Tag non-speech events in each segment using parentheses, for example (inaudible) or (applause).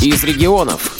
из регионов.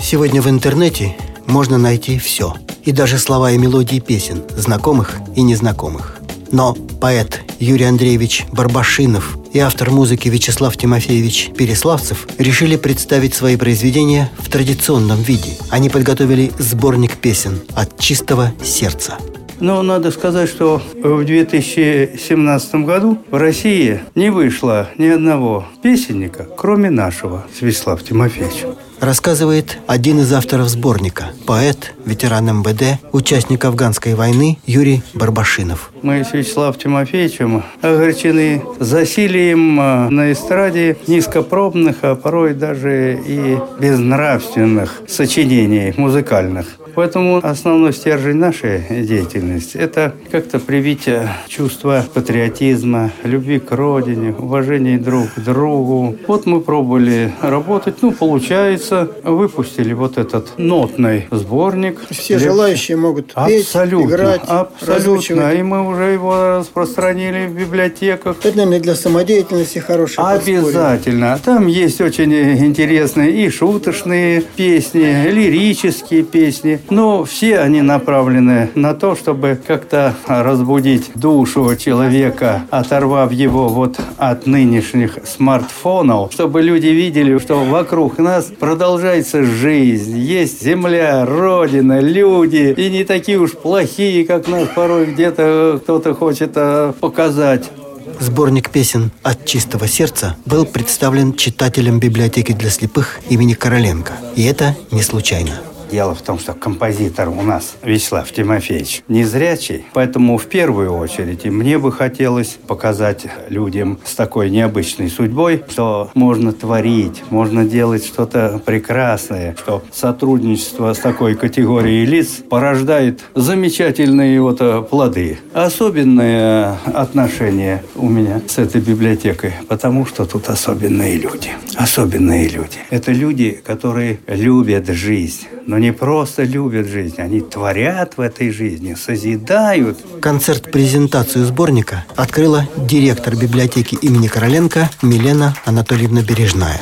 Сегодня в интернете можно найти все. И даже слова и мелодии песен, знакомых и незнакомых. Но поэт Юрий Андреевич Барбашинов и автор музыки Вячеслав Тимофеевич Переславцев решили представить свои произведения в традиционном виде. Они подготовили сборник песен от чистого сердца. Но надо сказать, что в 2017 году в России не вышло ни одного песенника, кроме нашего, Святослава Тимофеевича рассказывает один из авторов сборника, поэт, ветеран МВД, участник афганской войны Юрий Барбашинов. Мы с Вячеславом Тимофеевичем огорчены засилием э, на эстраде низкопробных, а порой даже и безнравственных сочинений музыкальных. Поэтому основной стержень нашей деятельности – это как-то привить чувство патриотизма, любви к родине, уважения друг к другу. Вот мы пробовали работать, ну, получается, выпустили вот этот нотный сборник. Все желающие могут петь, абсолютно, играть, Абсолютно. И мы уже его распространили в библиотеках. Это, наверное, для самодеятельности хорошее Обязательно. Там есть очень интересные и шуточные песни, лирические песни. Но все они направлены на то, чтобы как-то разбудить душу человека, оторвав его вот от нынешних смартфонов, чтобы люди видели, что вокруг нас продолжается жизнь, есть земля, родина, люди, и не такие уж плохие, как нас порой где-то кто-то хочет э, показать. Сборник песен «От чистого сердца» был представлен читателям библиотеки для слепых имени Короленко. И это не случайно. Дело в том, что композитор у нас Вячеслав Тимофеевич незрячий, поэтому в первую очередь и мне бы хотелось показать людям с такой необычной судьбой, что можно творить, можно делать что-то прекрасное, что сотрудничество с такой категорией лиц порождает замечательные вот э, плоды. Особенное отношение у меня с этой библиотекой, потому что тут особенные люди. Особенные люди. Это люди, которые любят жизнь, но не просто любят жизнь, они творят в этой жизни, созидают. Концерт-презентацию сборника открыла директор библиотеки имени Короленко Милена Анатольевна Бережная.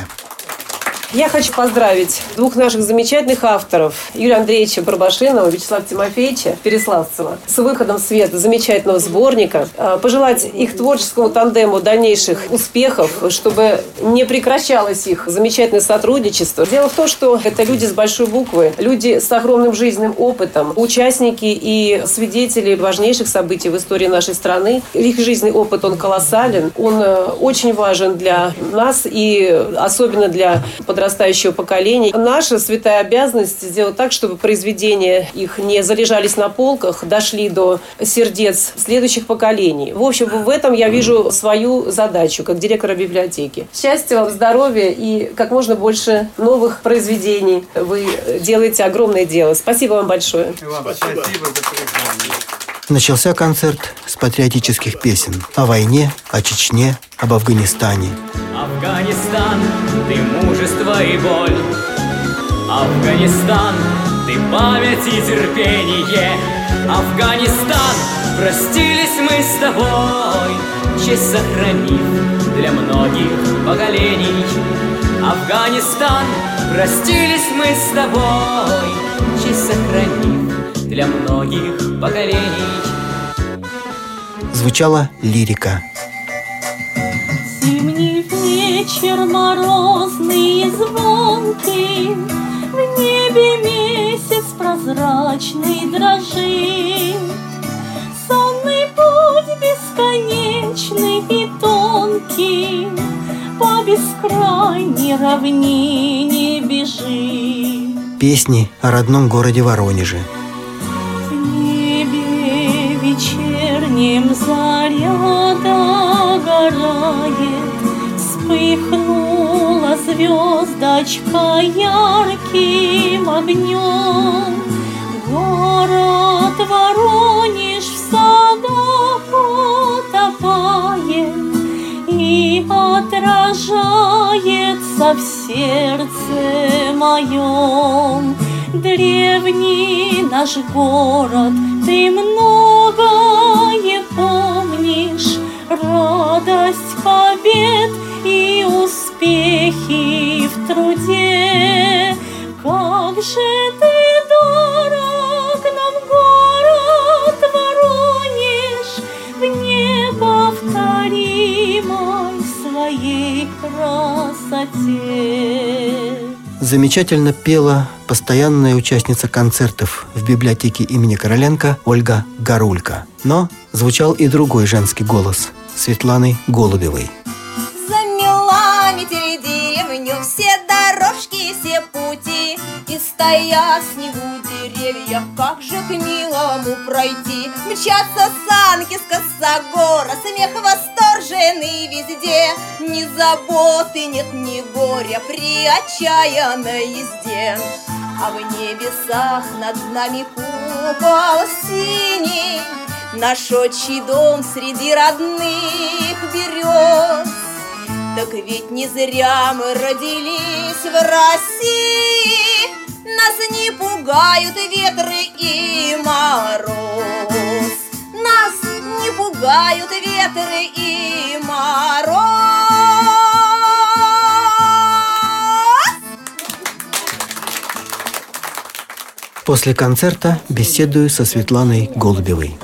Я хочу поздравить двух наших замечательных авторов, Юрия Андреевича Барбашинова, Вячеслава Тимофеевича Переславцева, с выходом в свет замечательного сборника. А, пожелать их творческому тандему дальнейших успехов, чтобы не прекращалось их замечательное сотрудничество. Дело в том, что это люди с большой буквы, люди с огромным жизненным опытом, участники и свидетели важнейших событий в истории нашей страны. Их жизненный опыт, он колоссален, он э, очень важен для нас и особенно для подростковых подрастающего поколения. Наша святая обязанность сделать так, чтобы произведения их не залежались на полках, дошли до сердец следующих поколений. В общем, в этом я вижу свою задачу как директора библиотеки. Счастья вам, здоровья и как можно больше новых произведений. Вы делаете огромное дело. Спасибо вам большое. Спасибо. Спасибо за Начался концерт с патриотических песен о войне, о Чечне, об Афганистане. Афганистан, ты мужество и боль. Афганистан, ты память и терпение. Афганистан, простились мы с тобой. Честь сохранив для многих поколений. Афганистан, простились мы с тобой. Честь сохранив для многих поколений. Звучала лирика вечер морозный и звонкий, В небе месяц прозрачный дрожит. Сонный путь бесконечный и тонкий По бескрайней равнине бежит. Песни о родном городе Воронеже. Звездочка ярким огнем. Город Воронеж в садах утопает И отражается в сердце моем. Древний наш город, ты многое помнишь, радость побед и успехи в труде. Как же ты дорог нам город Воронеж в неповторимой своей красоте. Замечательно пела постоянная участница концертов в библиотеке имени Короленко Ольга Гарулька. Но звучал и другой женский голос Светланы Голубевой. Метели деревню, все дорожки, все пути. И стоят в снегу деревья, как же к милому пройти? Мчатся санки с косогора, смех восторженный везде. Ни заботы нет, ни горя при отчаянной езде. А в небесах над нами купол синий. Наш отчий дом среди родных берез так ведь не зря мы родились в России, Нас не пугают ветры и мороз. Нас не пугают ветры и мороз. После концерта беседую со Светланой Голубевой.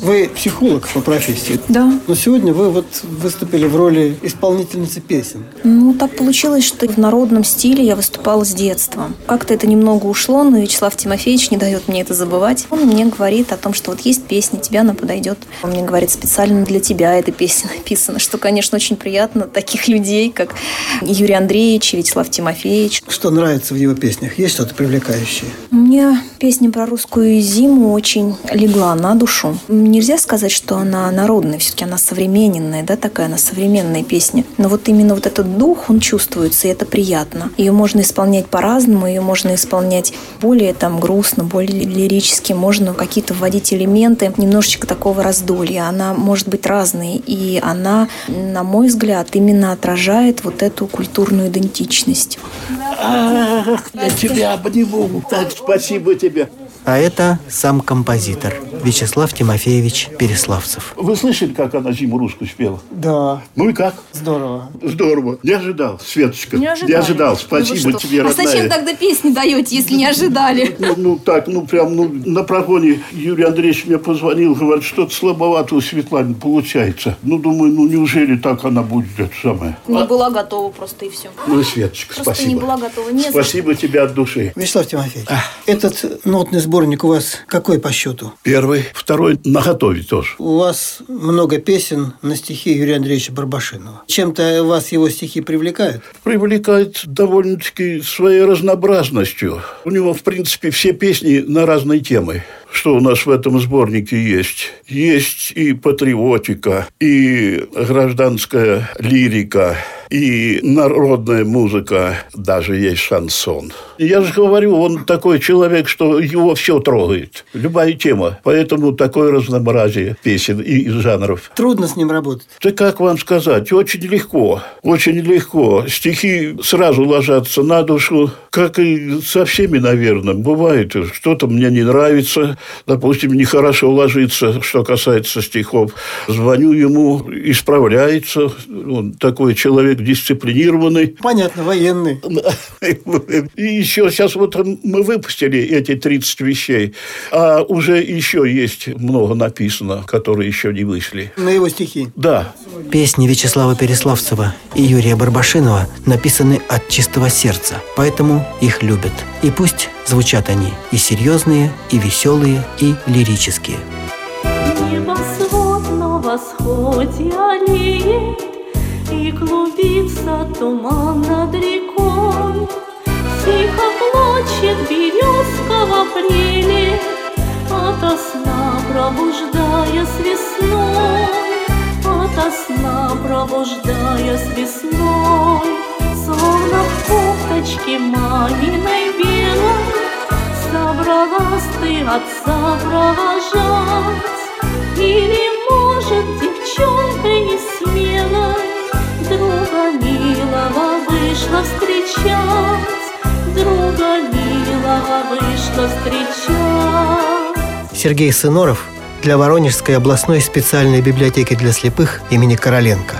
Вы психолог по профессии. Да. Но сегодня вы вот выступили в роли исполнительницы песен. Ну, так получилось, что в народном стиле я выступала с детства. Как-то это немного ушло, но Вячеслав Тимофеевич не дает мне это забывать. Он мне говорит о том, что вот есть песня, тебе она подойдет. Он мне говорит, специально для тебя эта песня (laughs) написана, что, конечно, очень приятно таких людей, как Юрий Андреевич и Вячеслав Тимофеевич. Что нравится в его песнях? Есть что-то привлекающее? Мне песня про русскую зиму очень легла на душу. Нельзя сказать, что она народная, все-таки она современная, да, такая, она современная песня. Но вот именно вот этот дух, он чувствуется, и это приятно. Ее можно исполнять по-разному, ее можно исполнять более там грустно, более лирически, можно какие-то вводить элементы, немножечко такого раздолья. Она может быть разной, и она, на мой взгляд, именно отражает вот эту культурную идентичность. Я тебя обниму. Так, спасибо тебе. А это сам композитор Вячеслав Тимофеевич Переславцев. Вы слышали, как она зиму русскую спела? Да, Ну и как? здорово. Здорово. Не ожидал, Светочка. Не ожидали. Спасибо Ну вы что? тебе, А родная. зачем тогда песни даете, если не ожидали? Ну, ну, так, ну прям ну, на прогоне Юрий Андреевич мне позвонил, говорит, что-то слабовато у Светланы получается. Ну, думаю, ну неужели так она будет это самое? Не была готова просто и все. Ну, Светочка, Просто спасибо. не была готова. Не спасибо тебе от души. Вячеслав Тимофеевич, этот нотный сборник у вас какой по счету? Первый, второй на готове тоже. У вас много песен на стихи Юрия Андреевича Барбашинова. Чем-то вас его стихи привлекают? привлекает довольно-таки своей разнообразностью. У него, в принципе, все песни на разные темы. Что у нас в этом сборнике есть? Есть и патриотика, и гражданская лирика, и народная музыка, даже есть шансон. Я же говорю, он такой человек, что его все трогает. Любая тема. Поэтому такое разнообразие песен и жанров. Трудно с ним работать. Да как вам сказать, очень легко, очень легко. Стихи сразу ложатся на душу, как и со всеми, наверное. Бывает, что-то мне не нравится, допустим, нехорошо ложится, что касается стихов. Звоню ему, исправляется. Он такой человек дисциплинированный. Понятно, военный. (laughs) И еще сейчас вот мы выпустили эти 30 вещей, а уже еще есть много написано, которые еще не вышли. На его стихи. Да, Песни Вячеслава Переславцева и Юрия Барбашинова написаны от чистого сердца, поэтому их любят. И пусть звучат они и серьезные, и веселые, и лирические. Небосвод на восходе аллеет, И клубится туман над рекой. Тихо плачет березка в апреле, Ото сна пробуждаясь весной, Ото сна пробуждаясь весной. Словно в кофточке маминой белой Собралась ты отца провожать Или, может, девчонка не смелой Друга милого вышла встречать Друга милого вышла встречать Сергей Сыноров для Воронежской областной специальной библиотеки для слепых имени Короленко.